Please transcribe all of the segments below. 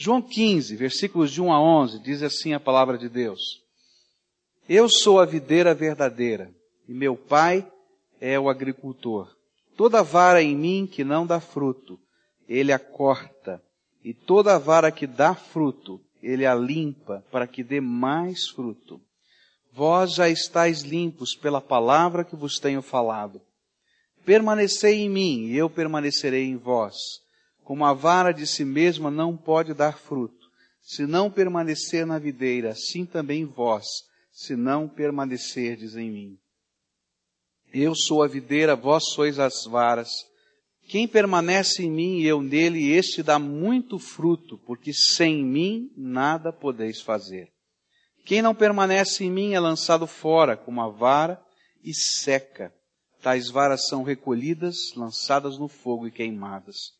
João 15, versículos de 1 a 11, diz assim a palavra de Deus. Eu sou a videira verdadeira e meu pai é o agricultor. Toda vara em mim que não dá fruto, ele a corta, e toda vara que dá fruto, ele a limpa para que dê mais fruto. Vós já estáis limpos pela palavra que vos tenho falado. Permanecei em mim e eu permanecerei em vós. Como a vara de si mesma não pode dar fruto, se não permanecer na videira, assim também vós, se não permanecerdes em mim. Eu sou a videira, vós sois as varas. Quem permanece em mim e eu nele, este dá muito fruto, porque sem mim nada podeis fazer. Quem não permanece em mim é lançado fora como a vara e seca. Tais varas são recolhidas, lançadas no fogo e queimadas.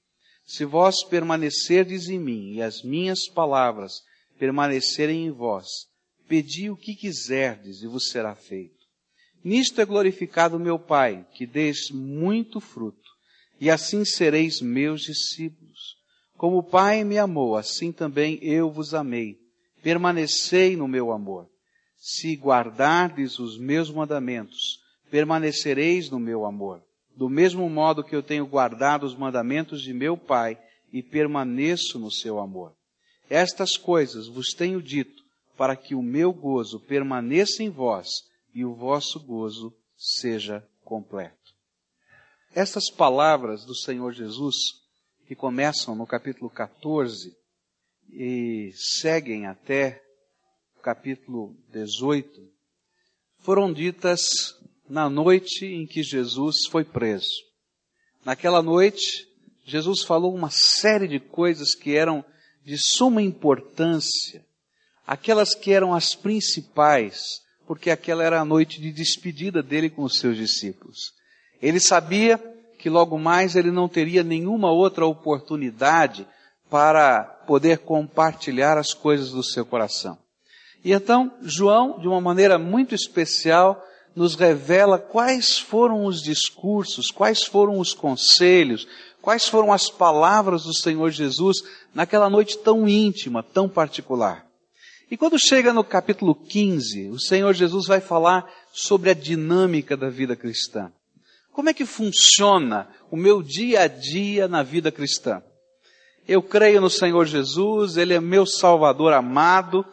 Se vós permanecerdes em mim e as minhas palavras permanecerem em vós, pedi o que quiserdes e vos será feito. Nisto é glorificado meu Pai, que deis muito fruto, e assim sereis meus discípulos. Como o Pai me amou, assim também eu vos amei. Permanecei no meu amor. Se guardardes os meus mandamentos, permanecereis no meu amor. Do mesmo modo que eu tenho guardado os mandamentos de meu Pai e permaneço no seu amor. Estas coisas vos tenho dito para que o meu gozo permaneça em vós e o vosso gozo seja completo. Essas palavras do Senhor Jesus, que começam no capítulo 14 e seguem até o capítulo 18, foram ditas na noite em que Jesus foi preso. Naquela noite, Jesus falou uma série de coisas que eram de suma importância, aquelas que eram as principais, porque aquela era a noite de despedida dele com os seus discípulos. Ele sabia que logo mais ele não teria nenhuma outra oportunidade para poder compartilhar as coisas do seu coração. E então, João, de uma maneira muito especial, nos revela quais foram os discursos, quais foram os conselhos, quais foram as palavras do Senhor Jesus naquela noite tão íntima, tão particular. E quando chega no capítulo 15, o Senhor Jesus vai falar sobre a dinâmica da vida cristã. Como é que funciona o meu dia a dia na vida cristã? Eu creio no Senhor Jesus, Ele é meu Salvador amado,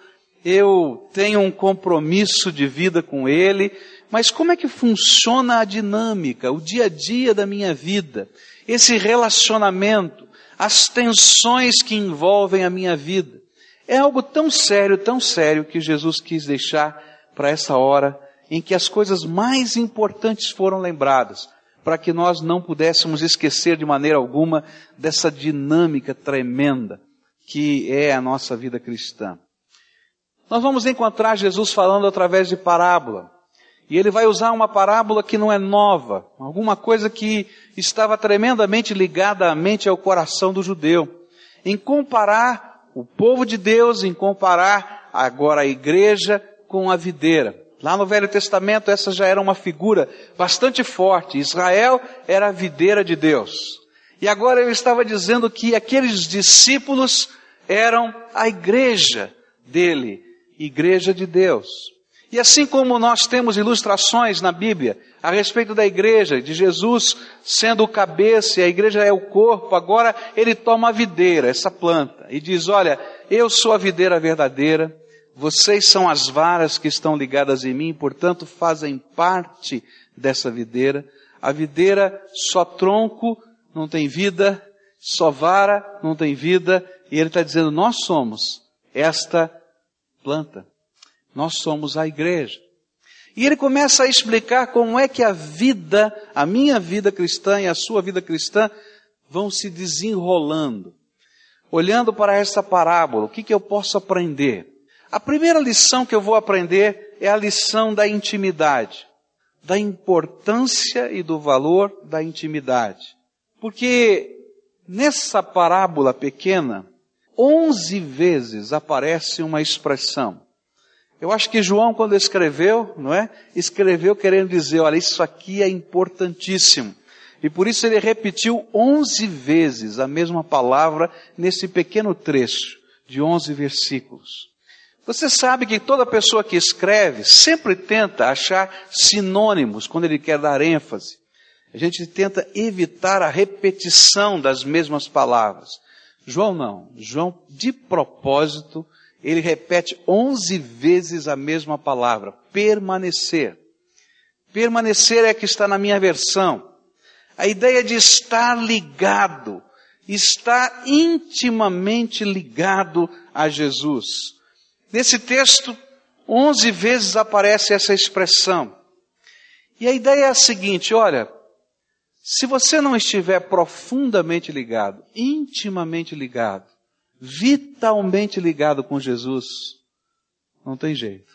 eu tenho um compromisso de vida com Ele, mas como é que funciona a dinâmica, o dia a dia da minha vida, esse relacionamento, as tensões que envolvem a minha vida? É algo tão sério, tão sério que Jesus quis deixar para essa hora em que as coisas mais importantes foram lembradas, para que nós não pudéssemos esquecer de maneira alguma dessa dinâmica tremenda que é a nossa vida cristã. Nós vamos encontrar Jesus falando através de parábola. E ele vai usar uma parábola que não é nova, alguma coisa que estava tremendamente ligada à mente e ao coração do judeu, em comparar o povo de Deus em comparar agora a igreja com a videira. Lá no Velho Testamento essa já era uma figura bastante forte. Israel era a videira de Deus. E agora ele estava dizendo que aqueles discípulos eram a igreja dele, igreja de Deus. E assim como nós temos ilustrações na Bíblia a respeito da igreja, de Jesus sendo o cabeça e a igreja é o corpo, agora ele toma a videira, essa planta, e diz: Olha, eu sou a videira verdadeira, vocês são as varas que estão ligadas em mim, portanto fazem parte dessa videira. A videira só tronco não tem vida, só vara não tem vida, e ele está dizendo: Nós somos esta planta. Nós somos a igreja. E ele começa a explicar como é que a vida, a minha vida cristã e a sua vida cristã vão se desenrolando. Olhando para essa parábola, o que, que eu posso aprender? A primeira lição que eu vou aprender é a lição da intimidade, da importância e do valor da intimidade. Porque nessa parábola pequena, onze vezes aparece uma expressão eu acho que João, quando escreveu, não é? Escreveu querendo dizer, olha, isso aqui é importantíssimo. E por isso ele repetiu onze vezes a mesma palavra nesse pequeno trecho, de 11 versículos. Você sabe que toda pessoa que escreve sempre tenta achar sinônimos quando ele quer dar ênfase. A gente tenta evitar a repetição das mesmas palavras. João não. João, de propósito, ele repete onze vezes a mesma palavra, permanecer. Permanecer é que está na minha versão. A ideia de estar ligado, estar intimamente ligado a Jesus. Nesse texto, onze vezes aparece essa expressão. E a ideia é a seguinte, olha, se você não estiver profundamente ligado, intimamente ligado, vitalmente ligado com Jesus, não tem jeito,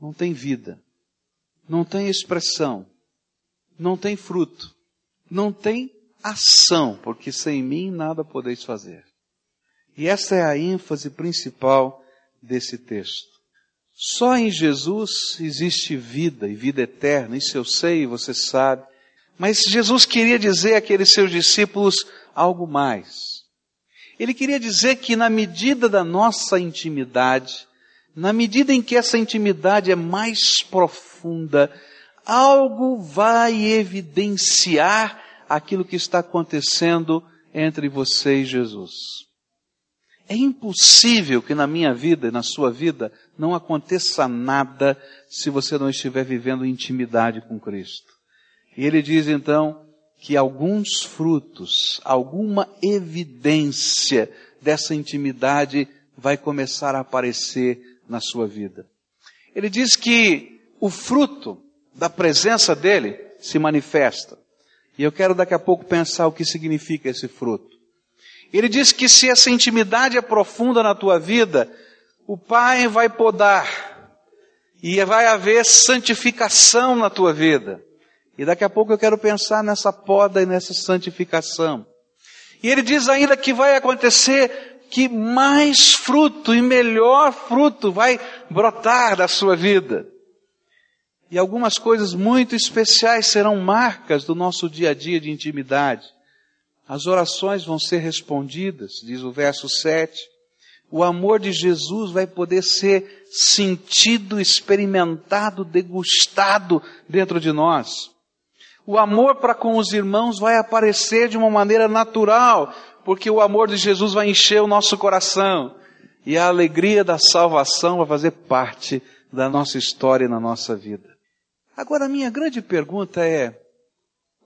não tem vida, não tem expressão, não tem fruto, não tem ação, porque sem mim nada podeis fazer. E essa é a ênfase principal desse texto. Só em Jesus existe vida e vida eterna, isso eu sei e você sabe. Mas Jesus queria dizer àqueles seus discípulos algo mais. Ele queria dizer que na medida da nossa intimidade, na medida em que essa intimidade é mais profunda, algo vai evidenciar aquilo que está acontecendo entre você e Jesus. É impossível que na minha vida e na sua vida não aconteça nada se você não estiver vivendo intimidade com Cristo. E ele diz então que alguns frutos, alguma evidência dessa intimidade vai começar a aparecer na sua vida. Ele diz que o fruto da presença dele se manifesta. E eu quero daqui a pouco pensar o que significa esse fruto. Ele diz que se essa intimidade é profunda na tua vida, o Pai vai podar e vai haver santificação na tua vida. E daqui a pouco eu quero pensar nessa poda e nessa santificação. E ele diz ainda que vai acontecer que mais fruto e melhor fruto vai brotar da sua vida. E algumas coisas muito especiais serão marcas do nosso dia a dia de intimidade. As orações vão ser respondidas, diz o verso 7. O amor de Jesus vai poder ser sentido, experimentado, degustado dentro de nós. O amor para com os irmãos vai aparecer de uma maneira natural, porque o amor de Jesus vai encher o nosso coração. E a alegria da salvação vai fazer parte da nossa história e na nossa vida. Agora, a minha grande pergunta é: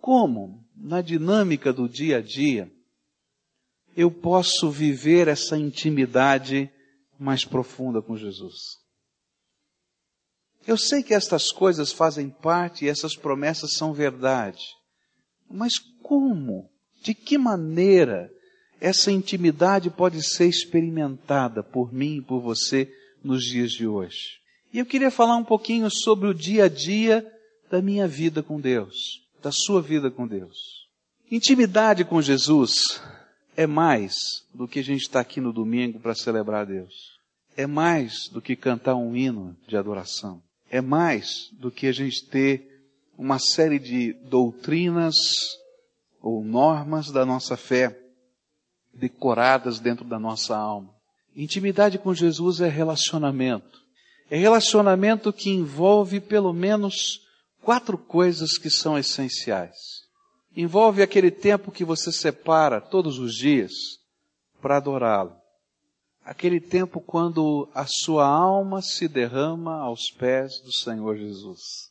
como na dinâmica do dia a dia, eu posso viver essa intimidade mais profunda com Jesus. Eu sei que estas coisas fazem parte e essas promessas são verdade. Mas como? De que maneira essa intimidade pode ser experimentada por mim e por você nos dias de hoje? E eu queria falar um pouquinho sobre o dia a dia da minha vida com Deus da sua vida com Deus. Intimidade com Jesus é mais do que a gente está aqui no domingo para celebrar Deus. É mais do que cantar um hino de adoração. É mais do que a gente ter uma série de doutrinas ou normas da nossa fé decoradas dentro da nossa alma. Intimidade com Jesus é relacionamento. É relacionamento que envolve pelo menos quatro coisas que são essenciais. Envolve aquele tempo que você separa todos os dias para adorá-lo. Aquele tempo quando a sua alma se derrama aos pés do Senhor Jesus.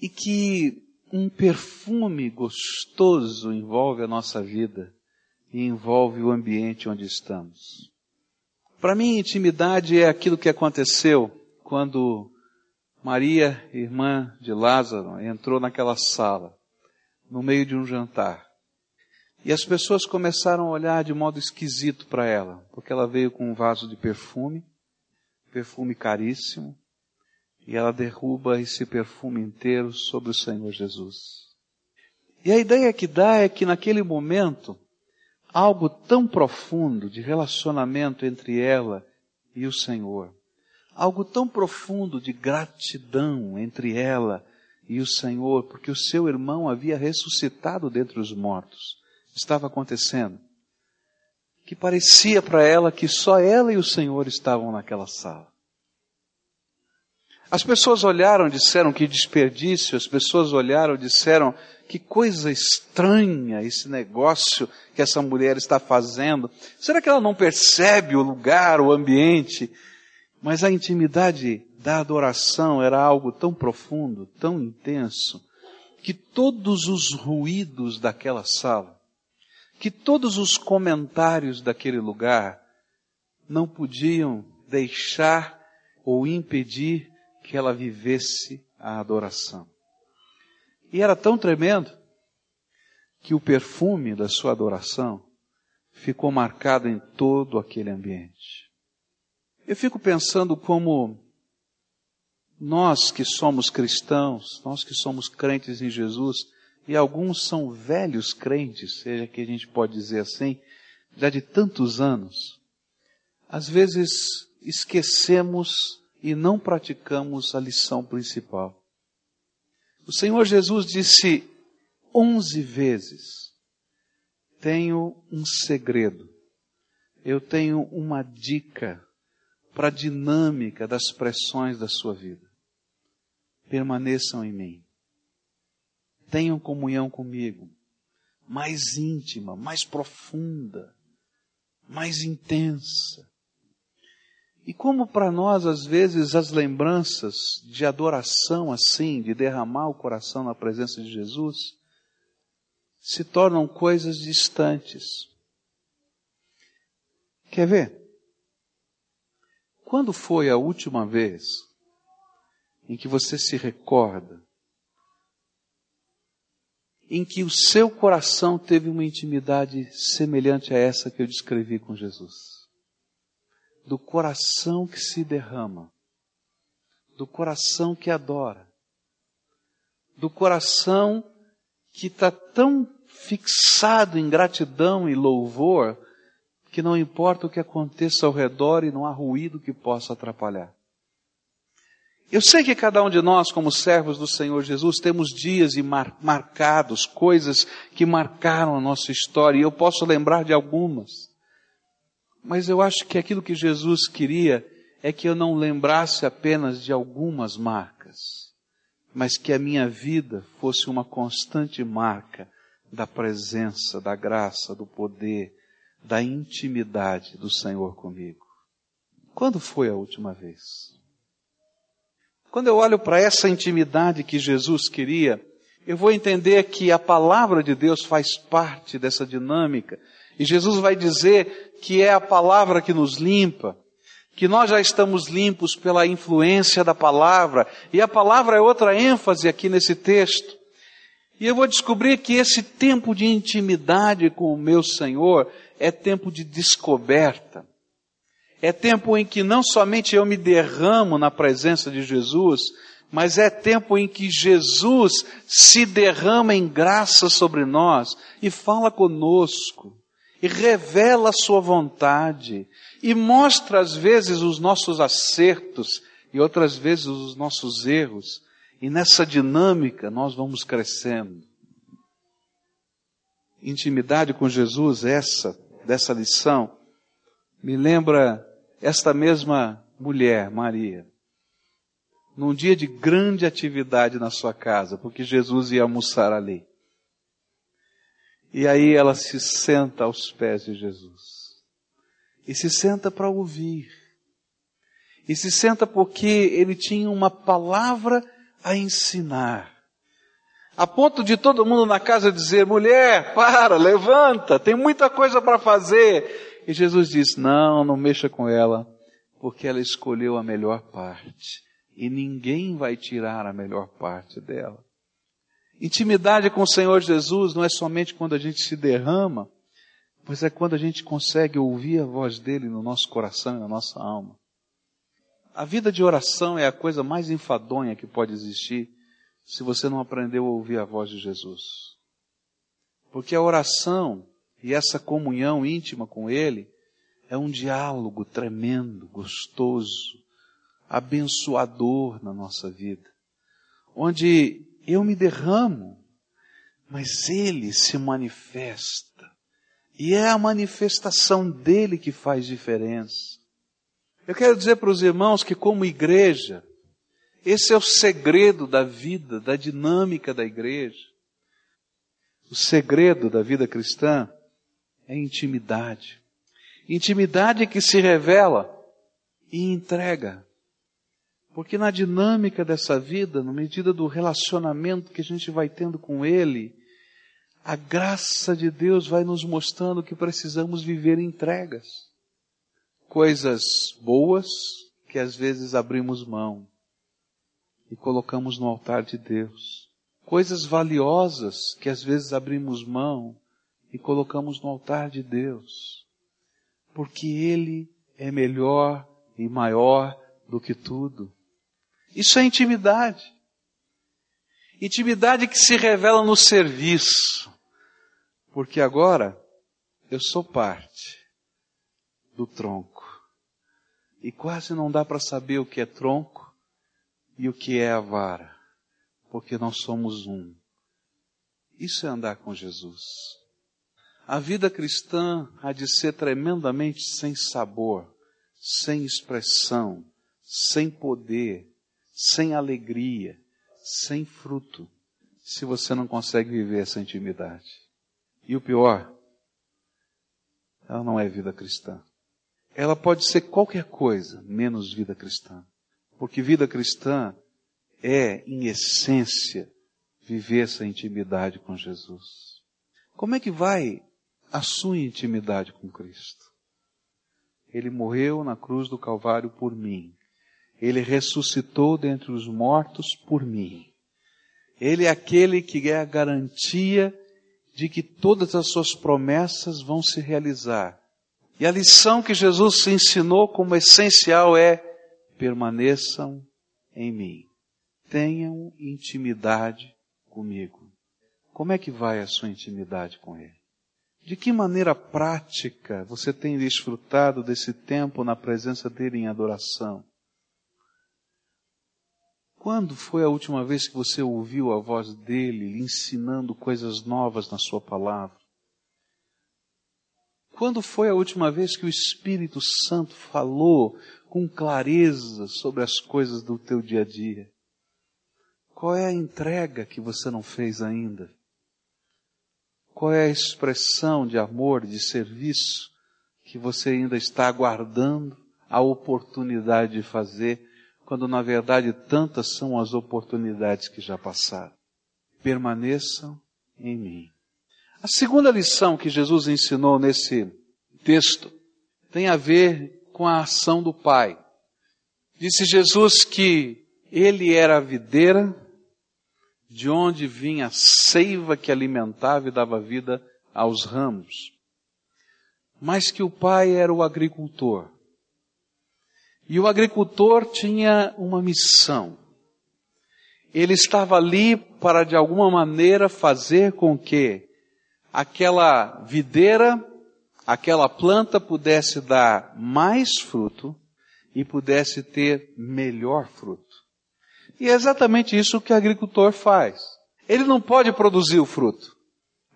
E que um perfume gostoso envolve a nossa vida e envolve o ambiente onde estamos. Para mim, intimidade é aquilo que aconteceu quando Maria, irmã de Lázaro, entrou naquela sala, no meio de um jantar. E as pessoas começaram a olhar de modo esquisito para ela, porque ela veio com um vaso de perfume, perfume caríssimo, e ela derruba esse perfume inteiro sobre o Senhor Jesus. E a ideia que dá é que naquele momento, algo tão profundo de relacionamento entre ela e o Senhor algo tão profundo de gratidão entre ela e o Senhor, porque o seu irmão havia ressuscitado dentre os mortos. Estava acontecendo. que parecia para ela que só ela e o Senhor estavam naquela sala. As pessoas olharam disseram que desperdício, as pessoas olharam disseram que coisa estranha esse negócio que essa mulher está fazendo. Será que ela não percebe o lugar, o ambiente? Mas a intimidade da adoração era algo tão profundo, tão intenso, que todos os ruídos daquela sala, que todos os comentários daquele lugar não podiam deixar ou impedir que ela vivesse a adoração. E era tão tremendo que o perfume da sua adoração ficou marcado em todo aquele ambiente. Eu fico pensando como nós que somos cristãos, nós que somos crentes em Jesus, e alguns são velhos crentes, seja que a gente pode dizer assim, já de tantos anos, às vezes esquecemos e não praticamos a lição principal. O Senhor Jesus disse onze vezes: Tenho um segredo, eu tenho uma dica para a dinâmica das pressões da sua vida. Permaneçam em mim. Tenham comunhão comigo, mais íntima, mais profunda, mais intensa. E como para nós, às vezes, as lembranças de adoração assim, de derramar o coração na presença de Jesus, se tornam coisas distantes. Quer ver? Quando foi a última vez em que você se recorda em que o seu coração teve uma intimidade semelhante a essa que eu descrevi com Jesus? do coração que se derrama, do coração que adora, do coração que está tão fixado em gratidão e louvor que não importa o que aconteça ao redor e não há ruído que possa atrapalhar. Eu sei que cada um de nós, como servos do Senhor Jesus, temos dias mar marcados, coisas que marcaram a nossa história, e eu posso lembrar de algumas. Mas eu acho que aquilo que Jesus queria é que eu não lembrasse apenas de algumas marcas, mas que a minha vida fosse uma constante marca da presença, da graça, do poder, da intimidade do Senhor comigo. Quando foi a última vez? Quando eu olho para essa intimidade que Jesus queria, eu vou entender que a palavra de Deus faz parte dessa dinâmica e Jesus vai dizer que é a palavra que nos limpa, que nós já estamos limpos pela influência da palavra, e a palavra é outra ênfase aqui nesse texto. E eu vou descobrir que esse tempo de intimidade com o meu Senhor é tempo de descoberta. É tempo em que não somente eu me derramo na presença de Jesus, mas é tempo em que Jesus se derrama em graça sobre nós e fala conosco e revela a sua vontade e mostra às vezes os nossos acertos e outras vezes os nossos erros. E nessa dinâmica nós vamos crescendo. Intimidade com Jesus, essa, dessa lição, me lembra esta mesma mulher, Maria, num dia de grande atividade na sua casa, porque Jesus ia almoçar ali. E aí ela se senta aos pés de Jesus. E se senta para ouvir. E se senta porque ele tinha uma palavra a ensinar. A ponto de todo mundo na casa dizer: mulher, para, levanta, tem muita coisa para fazer. E Jesus diz: não, não mexa com ela, porque ela escolheu a melhor parte. E ninguém vai tirar a melhor parte dela. Intimidade com o Senhor Jesus não é somente quando a gente se derrama, mas é quando a gente consegue ouvir a voz dele no nosso coração e na nossa alma. A vida de oração é a coisa mais enfadonha que pode existir se você não aprendeu a ouvir a voz de Jesus. Porque a oração e essa comunhão íntima com Ele é um diálogo tremendo, gostoso, abençoador na nossa vida, onde eu me derramo, mas Ele se manifesta E é a manifestação dele que faz diferença. Eu quero dizer para os irmãos que, como igreja, esse é o segredo da vida, da dinâmica da igreja. O segredo da vida cristã é intimidade. Intimidade que se revela e entrega. Porque na dinâmica dessa vida, na medida do relacionamento que a gente vai tendo com Ele, a graça de Deus vai nos mostrando que precisamos viver entregas. Coisas boas que às vezes abrimos mão e colocamos no altar de Deus. Coisas valiosas que às vezes abrimos mão e colocamos no altar de Deus. Porque Ele é melhor e maior do que tudo. Isso é intimidade. Intimidade que se revela no serviço. Porque agora eu sou parte do tronco. E quase não dá para saber o que é tronco e o que é a vara. Porque nós somos um. Isso é andar com Jesus. A vida cristã há de ser tremendamente sem sabor, sem expressão, sem poder, sem alegria, sem fruto, se você não consegue viver essa intimidade. E o pior, ela não é vida cristã. Ela pode ser qualquer coisa, menos vida cristã. Porque vida cristã é, em essência, viver essa intimidade com Jesus. Como é que vai a sua intimidade com Cristo? Ele morreu na cruz do Calvário por mim. Ele ressuscitou dentre os mortos por mim. Ele é aquele que é a garantia de que todas as suas promessas vão se realizar. E a lição que Jesus ensinou como essencial é: permaneçam em mim. Tenham intimidade comigo. Como é que vai a sua intimidade com Ele? De que maneira prática você tem desfrutado desse tempo na presença dEle em adoração? Quando foi a última vez que você ouviu a voz dele lhe ensinando coisas novas na sua palavra? Quando foi a última vez que o Espírito Santo falou com clareza sobre as coisas do teu dia a dia? Qual é a entrega que você não fez ainda? Qual é a expressão de amor, de serviço que você ainda está aguardando a oportunidade de fazer quando na verdade tantas são as oportunidades que já passaram. Permaneçam em mim. A segunda lição que Jesus ensinou nesse texto tem a ver com a ação do Pai. Disse Jesus que ele era a videira, de onde vinha a seiva que alimentava e dava vida aos ramos. Mas que o Pai era o agricultor e o agricultor tinha uma missão. Ele estava ali para de alguma maneira fazer com que aquela videira, aquela planta pudesse dar mais fruto e pudesse ter melhor fruto. E é exatamente isso que o agricultor faz. Ele não pode produzir o fruto.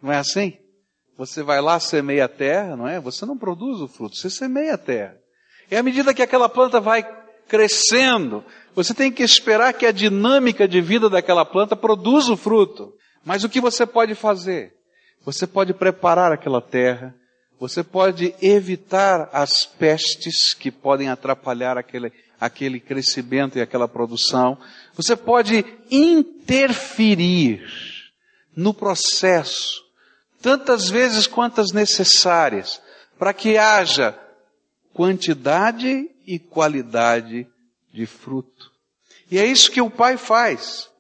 Não é assim? Você vai lá, semeia a terra, não é? Você não produz o fruto, você semeia a terra. E à medida que aquela planta vai crescendo, você tem que esperar que a dinâmica de vida daquela planta produza o fruto. Mas o que você pode fazer? Você pode preparar aquela terra, você pode evitar as pestes que podem atrapalhar aquele, aquele crescimento e aquela produção. Você pode interferir no processo tantas vezes quantas necessárias para que haja quantidade e qualidade de fruto. E é isso que o pai faz.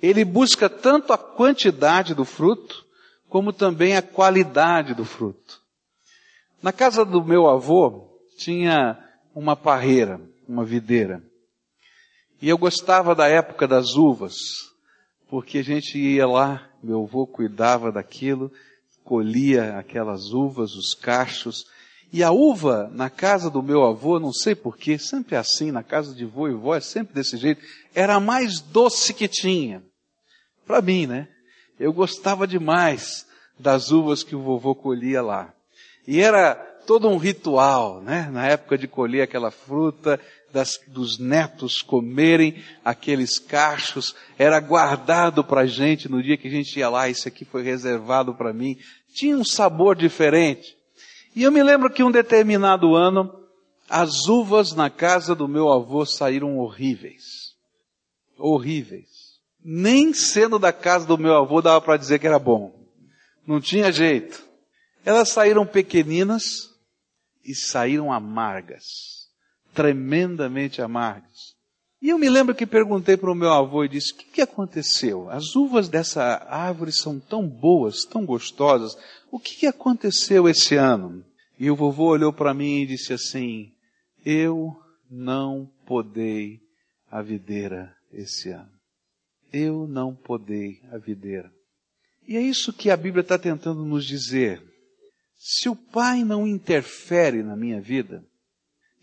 Ele busca tanto a quantidade do fruto, como também a qualidade do fruto. Na casa do meu avô, tinha uma parreira, uma videira. E eu gostava da época das uvas, porque a gente ia lá, meu avô cuidava daquilo, colhia aquelas uvas, os cachos, e a uva na casa do meu avô, não sei porquê, sempre assim, na casa de vô e vó é sempre desse jeito, era a mais doce que tinha. Para mim, né? Eu gostava demais das uvas que o vovô colhia lá. E era todo um ritual, né? Na época de colher aquela fruta, das, dos netos comerem aqueles cachos, era guardado para a gente no dia que a gente ia lá, isso aqui foi reservado para mim. Tinha um sabor diferente. E eu me lembro que um determinado ano, as uvas na casa do meu avô saíram horríveis. Horríveis. Nem sendo da casa do meu avô dava para dizer que era bom. Não tinha jeito. Elas saíram pequeninas e saíram amargas tremendamente amargas. E eu me lembro que perguntei para o meu avô e disse: O que, que aconteceu? As uvas dessa árvore são tão boas, tão gostosas. O que, que aconteceu esse ano? E o vovô olhou para mim e disse assim: Eu não podei a videira esse ano. Eu não podei a videira. E é isso que a Bíblia está tentando nos dizer. Se o Pai não interfere na minha vida,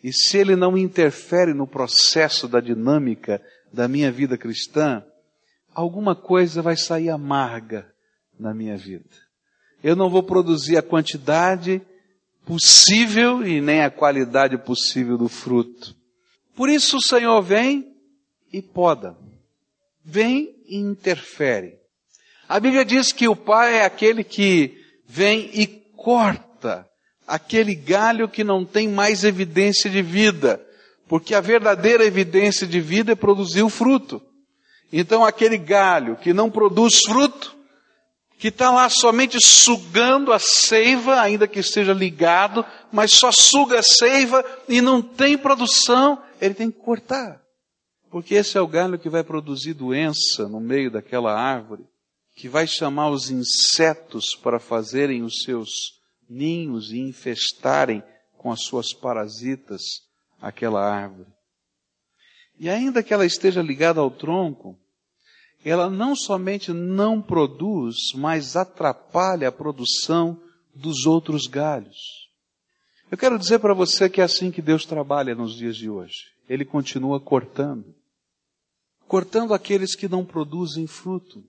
e se ele não interfere no processo da dinâmica da minha vida cristã, alguma coisa vai sair amarga na minha vida. Eu não vou produzir a quantidade possível e nem a qualidade possível do fruto. Por isso o Senhor vem e poda. Vem e interfere. A Bíblia diz que o Pai é aquele que vem e corta aquele galho que não tem mais evidência de vida, porque a verdadeira evidência de vida é produzir o fruto. Então aquele galho que não produz fruto, que está lá somente sugando a seiva, ainda que esteja ligado, mas só suga a seiva e não tem produção, ele tem que cortar. Porque esse é o galho que vai produzir doença no meio daquela árvore, que vai chamar os insetos para fazerem os seus ninhos e infestarem com as suas parasitas aquela árvore. E ainda que ela esteja ligada ao tronco, ela não somente não produz, mas atrapalha a produção dos outros galhos. Eu quero dizer para você que é assim que Deus trabalha nos dias de hoje. Ele continua cortando. Cortando aqueles que não produzem fruto.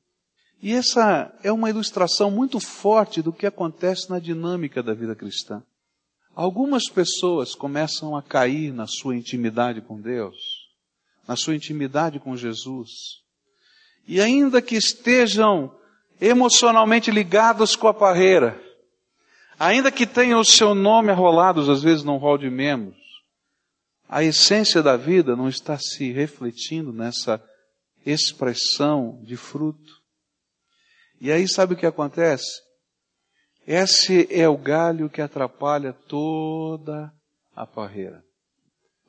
E essa é uma ilustração muito forte do que acontece na dinâmica da vida cristã. Algumas pessoas começam a cair na sua intimidade com Deus, na sua intimidade com Jesus. E ainda que estejam emocionalmente ligados com a parreira, ainda que tenham o seu nome arrolados às vezes num rol de membros, a essência da vida não está se refletindo nessa expressão de fruto. E aí sabe o que acontece? Esse é o galho que atrapalha toda a parreira.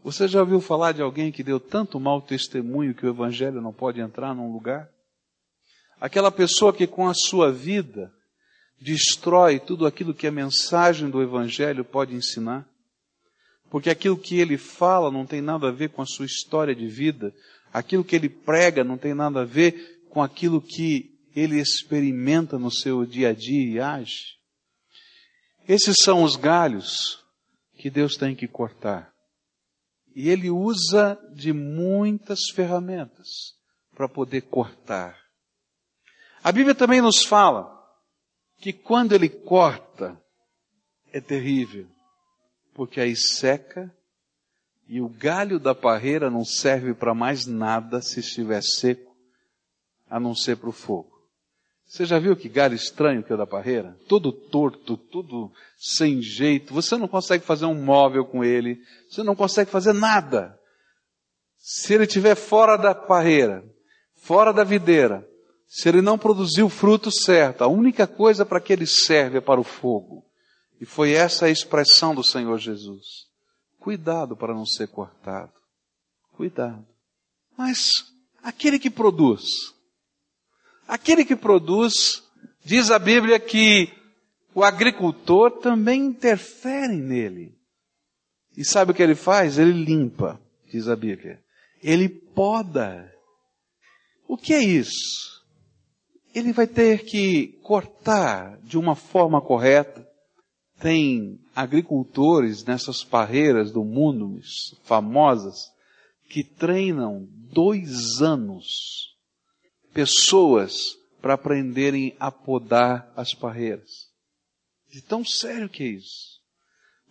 Você já ouviu falar de alguém que deu tanto mau testemunho que o evangelho não pode entrar num lugar? Aquela pessoa que com a sua vida destrói tudo aquilo que a mensagem do evangelho pode ensinar. Porque aquilo que ele fala não tem nada a ver com a sua história de vida, aquilo que ele prega não tem nada a ver com aquilo que ele experimenta no seu dia a dia e age. Esses são os galhos que Deus tem que cortar. E ele usa de muitas ferramentas para poder cortar. A Bíblia também nos fala que quando ele corta, é terrível, porque aí seca e o galho da parreira não serve para mais nada se estiver seco, a não ser para o fogo. Você já viu que galho estranho que é da parreira? Todo torto, tudo sem jeito. Você não consegue fazer um móvel com ele. Você não consegue fazer nada. Se ele estiver fora da parreira, fora da videira, se ele não produzir o fruto certo, a única coisa para que ele serve é para o fogo. E foi essa a expressão do Senhor Jesus. Cuidado para não ser cortado. Cuidado. Mas aquele que produz, Aquele que produz, diz a Bíblia que o agricultor também interfere nele. E sabe o que ele faz? Ele limpa, diz a Bíblia. Ele poda. O que é isso? Ele vai ter que cortar de uma forma correta. Tem agricultores nessas parreiras do mundo famosas que treinam dois anos pessoas para aprenderem a podar as parreiras. De tão sério que é isso.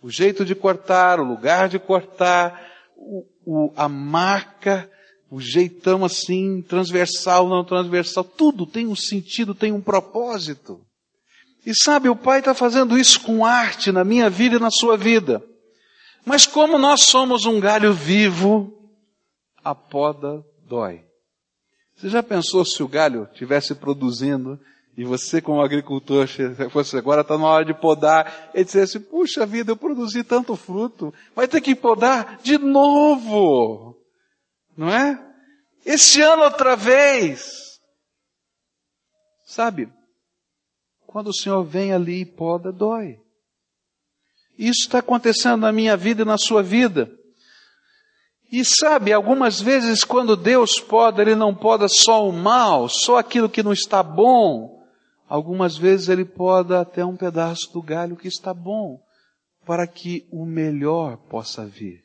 O jeito de cortar, o lugar de cortar, o, o, a marca, o jeitão assim, transversal, não transversal, tudo tem um sentido, tem um propósito. E sabe, o Pai está fazendo isso com arte na minha vida e na sua vida. Mas como nós somos um galho vivo, a poda dói. Você já pensou se o galho estivesse produzindo e você como agricultor fosse agora está na hora de podar e dissesse, puxa vida, eu produzi tanto fruto, vai ter que podar de novo. Não é? Esse ano outra vez. Sabe? Quando o Senhor vem ali e poda, dói. Isso está acontecendo na minha vida e na sua vida. E sabe, algumas vezes quando Deus poda, Ele não poda só o mal, só aquilo que não está bom. Algumas vezes Ele poda até um pedaço do galho que está bom, para que o melhor possa vir.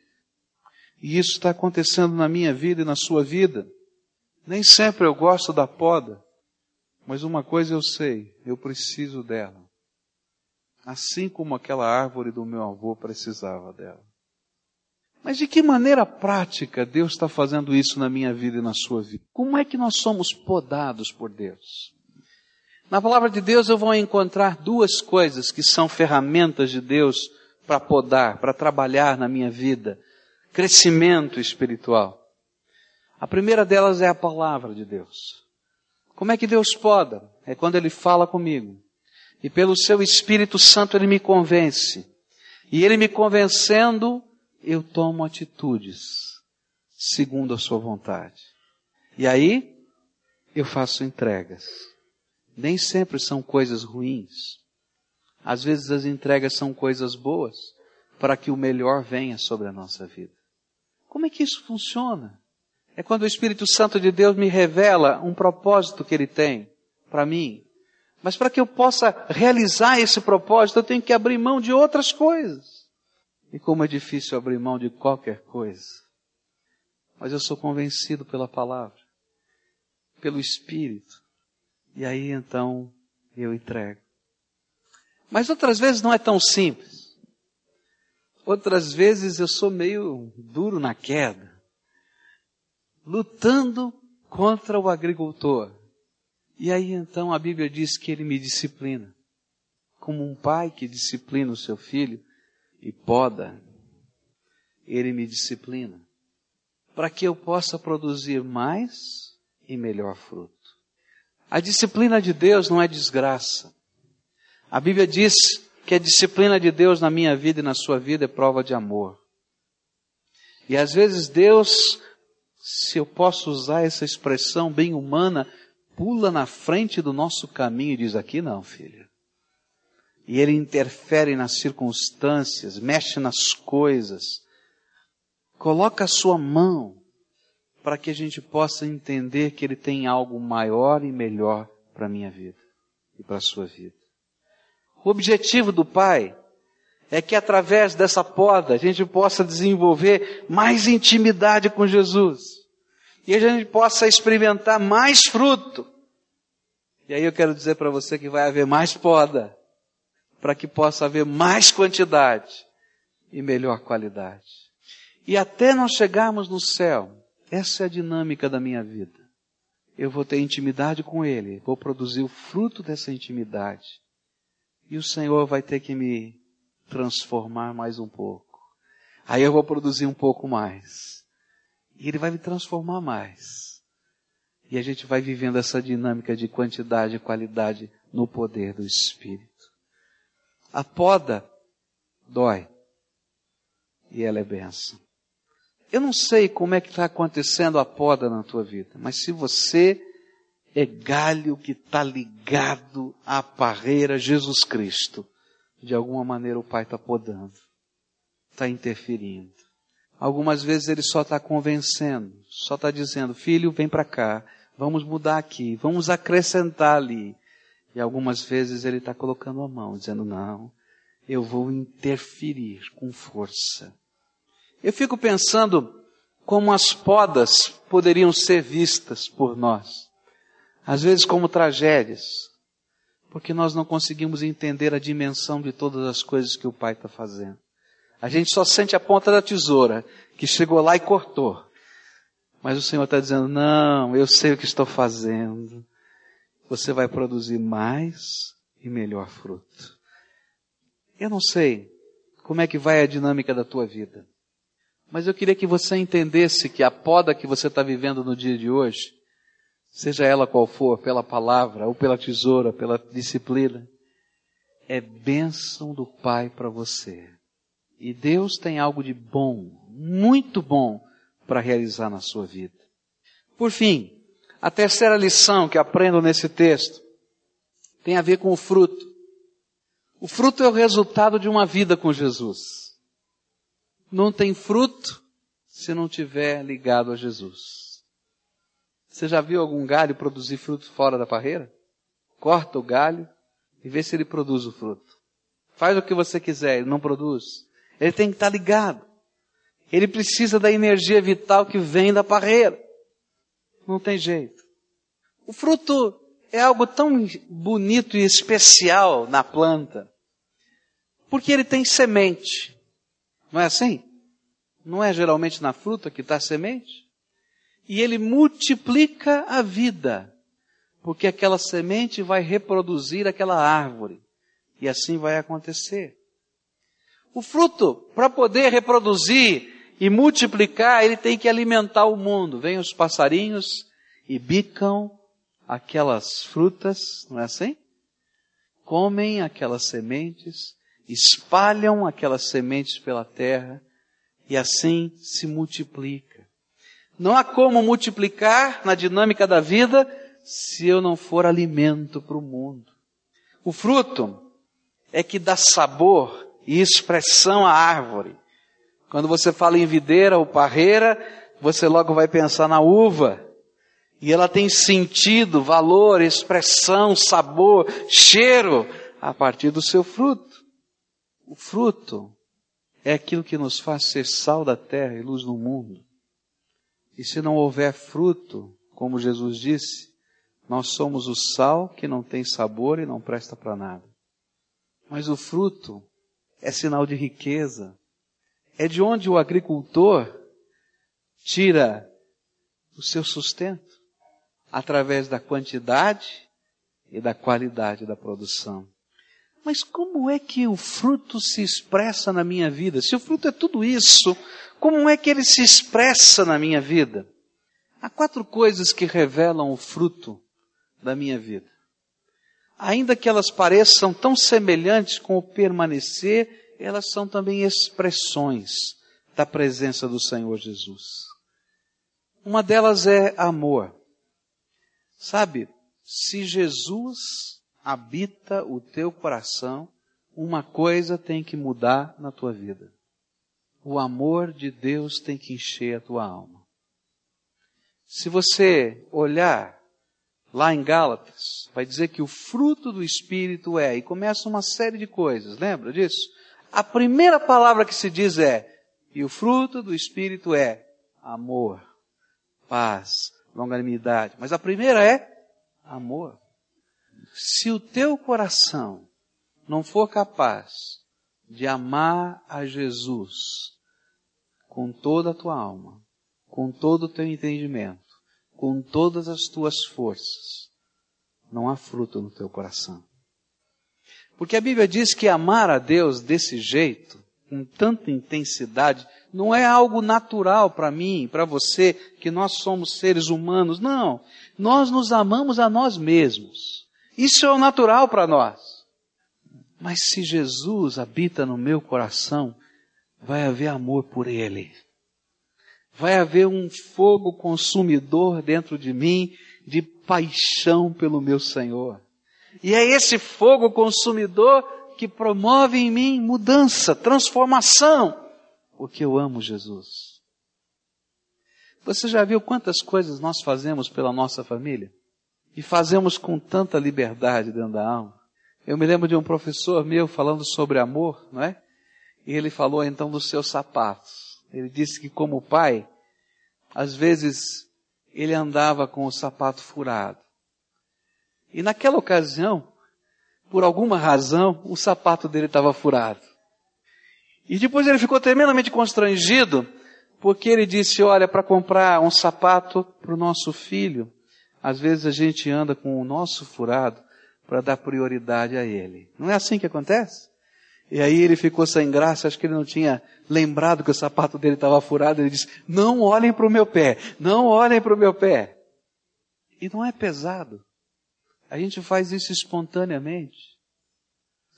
E isso está acontecendo na minha vida e na sua vida. Nem sempre eu gosto da poda, mas uma coisa eu sei, eu preciso dela. Assim como aquela árvore do meu avô precisava dela. Mas de que maneira prática Deus está fazendo isso na minha vida e na sua vida? Como é que nós somos podados por Deus? Na palavra de Deus eu vou encontrar duas coisas que são ferramentas de Deus para podar, para trabalhar na minha vida. Crescimento espiritual. A primeira delas é a palavra de Deus. Como é que Deus poda? É quando Ele fala comigo. E pelo seu Espírito Santo Ele me convence. E Ele me convencendo, eu tomo atitudes segundo a sua vontade. E aí, eu faço entregas. Nem sempre são coisas ruins. Às vezes as entregas são coisas boas para que o melhor venha sobre a nossa vida. Como é que isso funciona? É quando o Espírito Santo de Deus me revela um propósito que ele tem para mim. Mas para que eu possa realizar esse propósito, eu tenho que abrir mão de outras coisas. E como é difícil abrir mão de qualquer coisa. Mas eu sou convencido pela palavra, pelo Espírito. E aí então eu entrego. Mas outras vezes não é tão simples. Outras vezes eu sou meio duro na queda, lutando contra o agricultor. E aí então a Bíblia diz que ele me disciplina. Como um pai que disciplina o seu filho, e poda, Ele me disciplina, para que eu possa produzir mais e melhor fruto. A disciplina de Deus não é desgraça. A Bíblia diz que a disciplina de Deus na minha vida e na sua vida é prova de amor. E às vezes Deus, se eu posso usar essa expressão bem humana, pula na frente do nosso caminho e diz: aqui não, filho e ele interfere nas circunstâncias, mexe nas coisas, coloca a sua mão para que a gente possa entender que ele tem algo maior e melhor para a minha vida e para a sua vida. O objetivo do Pai é que através dessa poda a gente possa desenvolver mais intimidade com Jesus e a gente possa experimentar mais fruto. E aí eu quero dizer para você que vai haver mais poda para que possa haver mais quantidade e melhor qualidade. E até nós chegarmos no céu, essa é a dinâmica da minha vida. Eu vou ter intimidade com Ele, vou produzir o fruto dessa intimidade. E o Senhor vai ter que me transformar mais um pouco. Aí eu vou produzir um pouco mais. E Ele vai me transformar mais. E a gente vai vivendo essa dinâmica de quantidade e qualidade no poder do Espírito. A poda dói. E ela é benção. Eu não sei como é que está acontecendo a poda na tua vida, mas se você é galho que está ligado à parreira Jesus Cristo, de alguma maneira o Pai está podando, está interferindo. Algumas vezes ele só está convencendo, só está dizendo, filho, vem para cá, vamos mudar aqui, vamos acrescentar ali. E algumas vezes ele está colocando a mão, dizendo, não, eu vou interferir com força. Eu fico pensando como as podas poderiam ser vistas por nós. Às vezes como tragédias, porque nós não conseguimos entender a dimensão de todas as coisas que o Pai está fazendo. A gente só sente a ponta da tesoura que chegou lá e cortou. Mas o Senhor está dizendo: não, eu sei o que estou fazendo. Você vai produzir mais e melhor fruto. Eu não sei como é que vai a dinâmica da tua vida. Mas eu queria que você entendesse que a poda que você está vivendo no dia de hoje, seja ela qual for, pela palavra, ou pela tesoura, pela disciplina, é bênção do Pai para você. E Deus tem algo de bom, muito bom, para realizar na sua vida. Por fim, a terceira lição que aprendo nesse texto tem a ver com o fruto. O fruto é o resultado de uma vida com Jesus. Não tem fruto se não tiver ligado a Jesus. Você já viu algum galho produzir fruto fora da parreira? Corta o galho e vê se ele produz o fruto. Faz o que você quiser, ele não produz. Ele tem que estar ligado. Ele precisa da energia vital que vem da parreira. Não tem jeito. O fruto é algo tão bonito e especial na planta, porque ele tem semente. Não é assim? Não é geralmente na fruta que está semente? E ele multiplica a vida, porque aquela semente vai reproduzir aquela árvore. E assim vai acontecer. O fruto, para poder reproduzir e multiplicar, ele tem que alimentar o mundo. Vêm os passarinhos e bicam aquelas frutas, não é assim? Comem aquelas sementes, espalham aquelas sementes pela terra e assim se multiplica. Não há como multiplicar na dinâmica da vida se eu não for alimento para o mundo. O fruto é que dá sabor e expressão à árvore. Quando você fala em videira ou parreira, você logo vai pensar na uva. E ela tem sentido, valor, expressão, sabor, cheiro a partir do seu fruto. O fruto é aquilo que nos faz ser sal da terra e luz no mundo. E se não houver fruto, como Jesus disse, nós somos o sal que não tem sabor e não presta para nada. Mas o fruto é sinal de riqueza, é de onde o agricultor tira o seu sustento através da quantidade e da qualidade da produção. Mas como é que o fruto se expressa na minha vida? Se o fruto é tudo isso, como é que ele se expressa na minha vida? Há quatro coisas que revelam o fruto da minha vida. Ainda que elas pareçam tão semelhantes com o permanecer elas são também expressões da presença do Senhor Jesus. Uma delas é amor. Sabe, se Jesus habita o teu coração, uma coisa tem que mudar na tua vida. O amor de Deus tem que encher a tua alma. Se você olhar lá em Gálatas, vai dizer que o fruto do Espírito é, e começa uma série de coisas, lembra disso? A primeira palavra que se diz é, e o fruto do Espírito é amor, paz, longanimidade. Mas a primeira é amor. Se o teu coração não for capaz de amar a Jesus com toda a tua alma, com todo o teu entendimento, com todas as tuas forças, não há fruto no teu coração. Porque a Bíblia diz que amar a Deus desse jeito, com tanta intensidade, não é algo natural para mim, para você, que nós somos seres humanos. Não. Nós nos amamos a nós mesmos. Isso é o natural para nós. Mas se Jesus habita no meu coração, vai haver amor por Ele. Vai haver um fogo consumidor dentro de mim de paixão pelo meu Senhor. E é esse fogo consumidor que promove em mim mudança, transformação, porque eu amo Jesus. Você já viu quantas coisas nós fazemos pela nossa família? E fazemos com tanta liberdade dentro da alma. Eu me lembro de um professor meu falando sobre amor, não é? E ele falou então dos seus sapatos. Ele disse que como pai, às vezes ele andava com o sapato furado. E naquela ocasião, por alguma razão, o sapato dele estava furado. E depois ele ficou tremendamente constrangido, porque ele disse, olha, para comprar um sapato para o nosso filho, às vezes a gente anda com o nosso furado para dar prioridade a ele. Não é assim que acontece? E aí ele ficou sem graça, acho que ele não tinha lembrado que o sapato dele estava furado, ele disse, não olhem para o meu pé, não olhem para o meu pé. E não é pesado. A gente faz isso espontaneamente.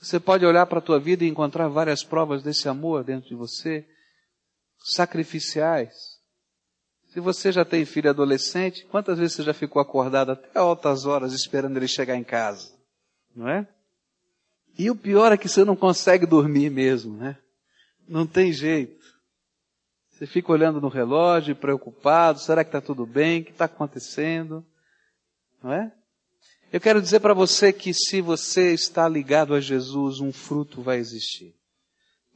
Você pode olhar para a tua vida e encontrar várias provas desse amor dentro de você, sacrificiais. Se você já tem filho adolescente, quantas vezes você já ficou acordado até altas horas esperando ele chegar em casa? Não é? E o pior é que você não consegue dormir mesmo, né? Não tem jeito. Você fica olhando no relógio, preocupado, será que está tudo bem? O que está acontecendo? Não é? Eu quero dizer para você que se você está ligado a Jesus, um fruto vai existir.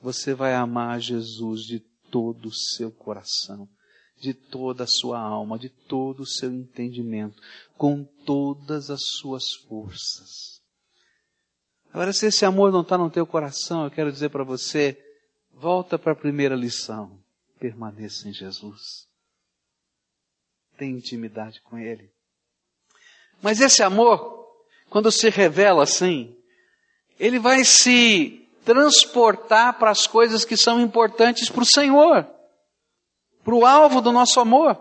Você vai amar Jesus de todo o seu coração, de toda a sua alma, de todo o seu entendimento, com todas as suas forças. Agora, se esse amor não está no teu coração, eu quero dizer para você, volta para a primeira lição. Permaneça em Jesus. Tem intimidade com Ele. Mas esse amor, quando se revela assim, ele vai se transportar para as coisas que são importantes para o Senhor, para o alvo do nosso amor.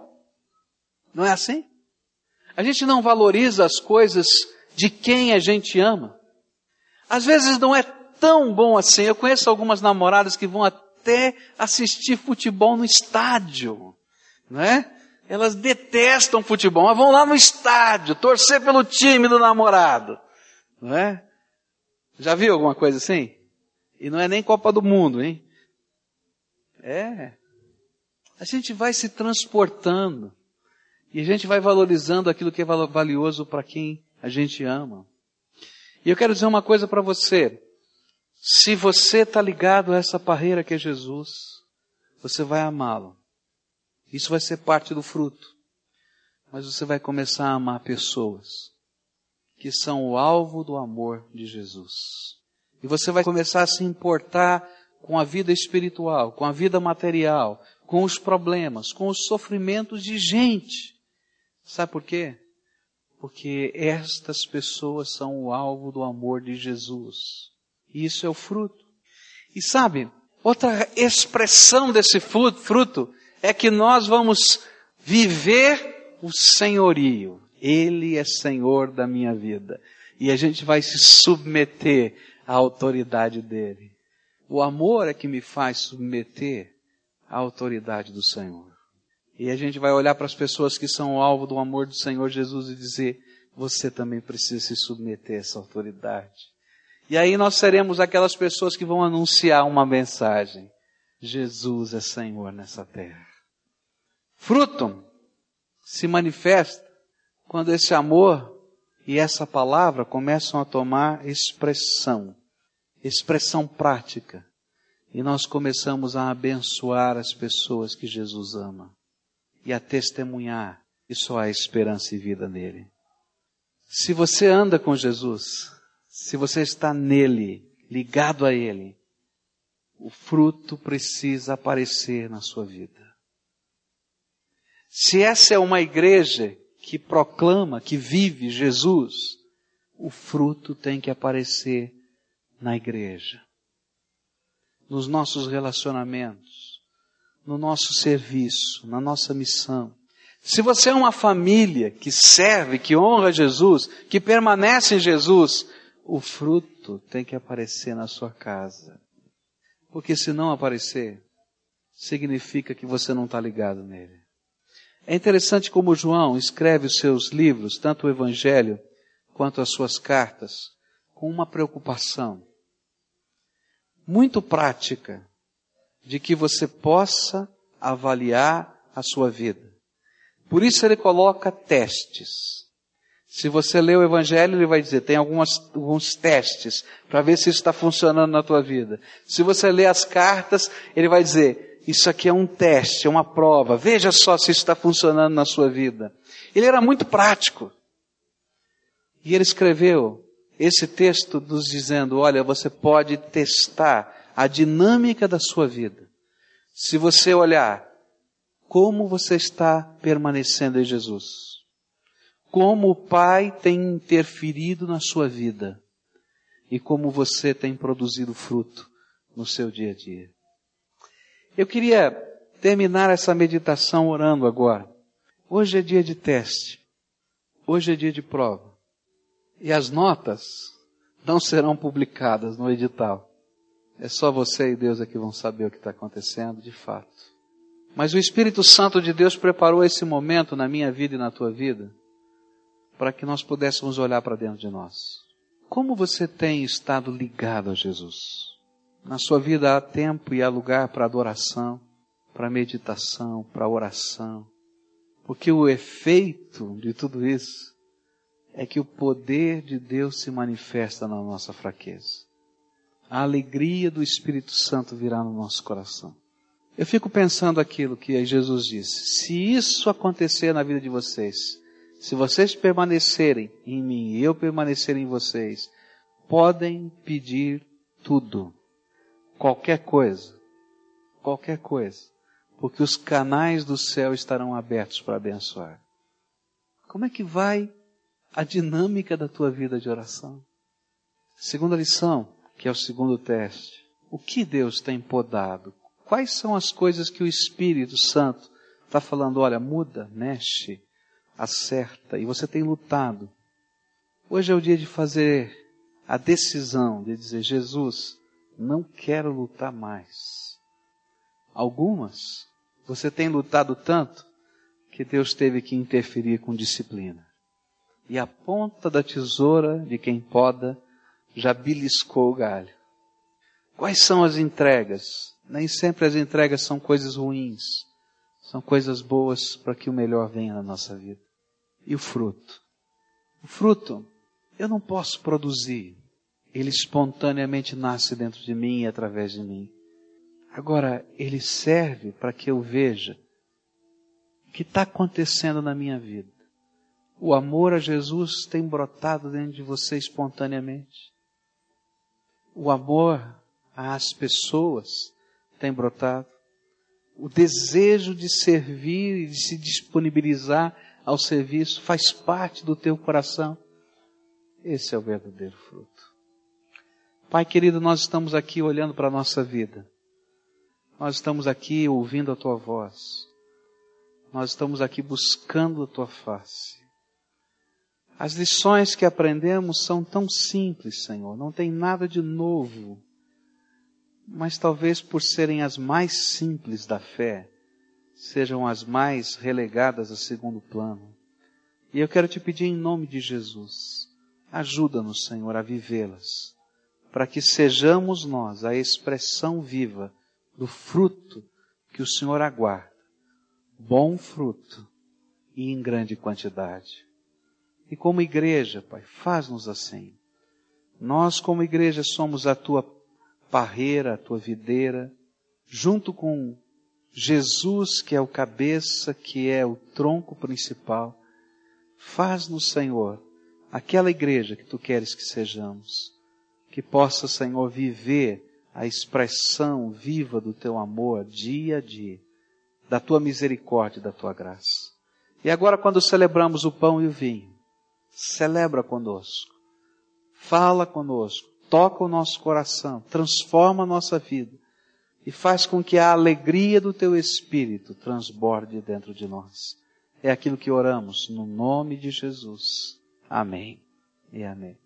Não é assim? A gente não valoriza as coisas de quem a gente ama. Às vezes não é tão bom assim. Eu conheço algumas namoradas que vão até assistir futebol no estádio, não é? Elas detestam futebol, mas vão lá no estádio torcer pelo time do namorado. Não é? Já viu alguma coisa assim? E não é nem Copa do Mundo, hein? É. A gente vai se transportando. E a gente vai valorizando aquilo que é valioso para quem a gente ama. E eu quero dizer uma coisa para você. Se você está ligado a essa parreira que é Jesus, você vai amá-lo. Isso vai ser parte do fruto. Mas você vai começar a amar pessoas que são o alvo do amor de Jesus. E você vai começar a se importar com a vida espiritual, com a vida material, com os problemas, com os sofrimentos de gente. Sabe por quê? Porque estas pessoas são o alvo do amor de Jesus. E isso é o fruto. E sabe, outra expressão desse fruto é que nós vamos viver o senhorio. Ele é senhor da minha vida. E a gente vai se submeter à autoridade dele. O amor é que me faz submeter à autoridade do Senhor. E a gente vai olhar para as pessoas que são alvo do amor do Senhor Jesus e dizer: você também precisa se submeter a essa autoridade. E aí nós seremos aquelas pessoas que vão anunciar uma mensagem: Jesus é Senhor nessa terra. Fruto se manifesta quando esse amor e essa palavra começam a tomar expressão, expressão prática, e nós começamos a abençoar as pessoas que Jesus ama e a testemunhar que só há esperança e vida nele. Se você anda com Jesus, se você está nele, ligado a ele, o fruto precisa aparecer na sua vida. Se essa é uma igreja que proclama, que vive Jesus, o fruto tem que aparecer na igreja, nos nossos relacionamentos, no nosso serviço, na nossa missão. Se você é uma família que serve, que honra Jesus, que permanece em Jesus, o fruto tem que aparecer na sua casa. Porque se não aparecer, significa que você não está ligado nele. É interessante como João escreve os seus livros, tanto o Evangelho quanto as suas cartas, com uma preocupação muito prática de que você possa avaliar a sua vida. Por isso ele coloca testes. Se você lê o Evangelho, ele vai dizer, tem algumas, alguns testes para ver se isso está funcionando na tua vida. Se você lê as cartas, ele vai dizer, isso aqui é um teste, é uma prova. Veja só se isso está funcionando na sua vida. Ele era muito prático. E ele escreveu esse texto nos dizendo: olha, você pode testar a dinâmica da sua vida, se você olhar como você está permanecendo em Jesus, como o Pai tem interferido na sua vida e como você tem produzido fruto no seu dia a dia. Eu queria terminar essa meditação orando agora. Hoje é dia de teste. Hoje é dia de prova. E as notas não serão publicadas no edital. É só você e Deus é que vão saber o que está acontecendo de fato. Mas o Espírito Santo de Deus preparou esse momento na minha vida e na tua vida para que nós pudéssemos olhar para dentro de nós. Como você tem estado ligado a Jesus? Na sua vida há tempo e há lugar para adoração, para meditação, para oração. Porque o efeito de tudo isso é que o poder de Deus se manifesta na nossa fraqueza. A alegria do Espírito Santo virá no nosso coração. Eu fico pensando aquilo que Jesus disse. Se isso acontecer na vida de vocês, se vocês permanecerem em mim e eu permanecer em vocês, podem pedir tudo qualquer coisa, qualquer coisa, porque os canais do céu estarão abertos para abençoar. Como é que vai a dinâmica da tua vida de oração? Segunda lição, que é o segundo teste. O que Deus tem podado? Quais são as coisas que o Espírito Santo está falando? Olha, muda, mexe, acerta, e você tem lutado. Hoje é o dia de fazer a decisão de dizer: Jesus, não quero lutar mais. Algumas, você tem lutado tanto que Deus teve que interferir com disciplina. E a ponta da tesoura de quem poda já beliscou o galho. Quais são as entregas? Nem sempre as entregas são coisas ruins. São coisas boas para que o melhor venha na nossa vida. E o fruto? O fruto eu não posso produzir ele espontaneamente nasce dentro de mim e através de mim. Agora, ele serve para que eu veja o que está acontecendo na minha vida. O amor a Jesus tem brotado dentro de você espontaneamente. O amor às pessoas tem brotado. O desejo de servir e de se disponibilizar ao serviço faz parte do teu coração. Esse é o verdadeiro fruto. Pai querido, nós estamos aqui olhando para a nossa vida. Nós estamos aqui ouvindo a tua voz. Nós estamos aqui buscando a tua face. As lições que aprendemos são tão simples, Senhor, não tem nada de novo. Mas talvez por serem as mais simples da fé, sejam as mais relegadas a segundo plano. E eu quero te pedir em nome de Jesus, ajuda-nos, Senhor, a vivê-las para que sejamos nós a expressão viva do fruto que o Senhor aguarda. Bom fruto e em grande quantidade. E como igreja, Pai, faz-nos assim. Nós, como igreja, somos a tua parreira, a tua videira, junto com Jesus, que é o cabeça, que é o tronco principal. Faz-nos, Senhor, aquela igreja que tu queres que sejamos que possa, Senhor, viver a expressão viva do teu amor dia a dia, da tua misericórdia e da tua graça. E agora, quando celebramos o pão e o vinho, celebra conosco, fala conosco, toca o nosso coração, transforma a nossa vida e faz com que a alegria do teu Espírito transborde dentro de nós. É aquilo que oramos no nome de Jesus. Amém e amém.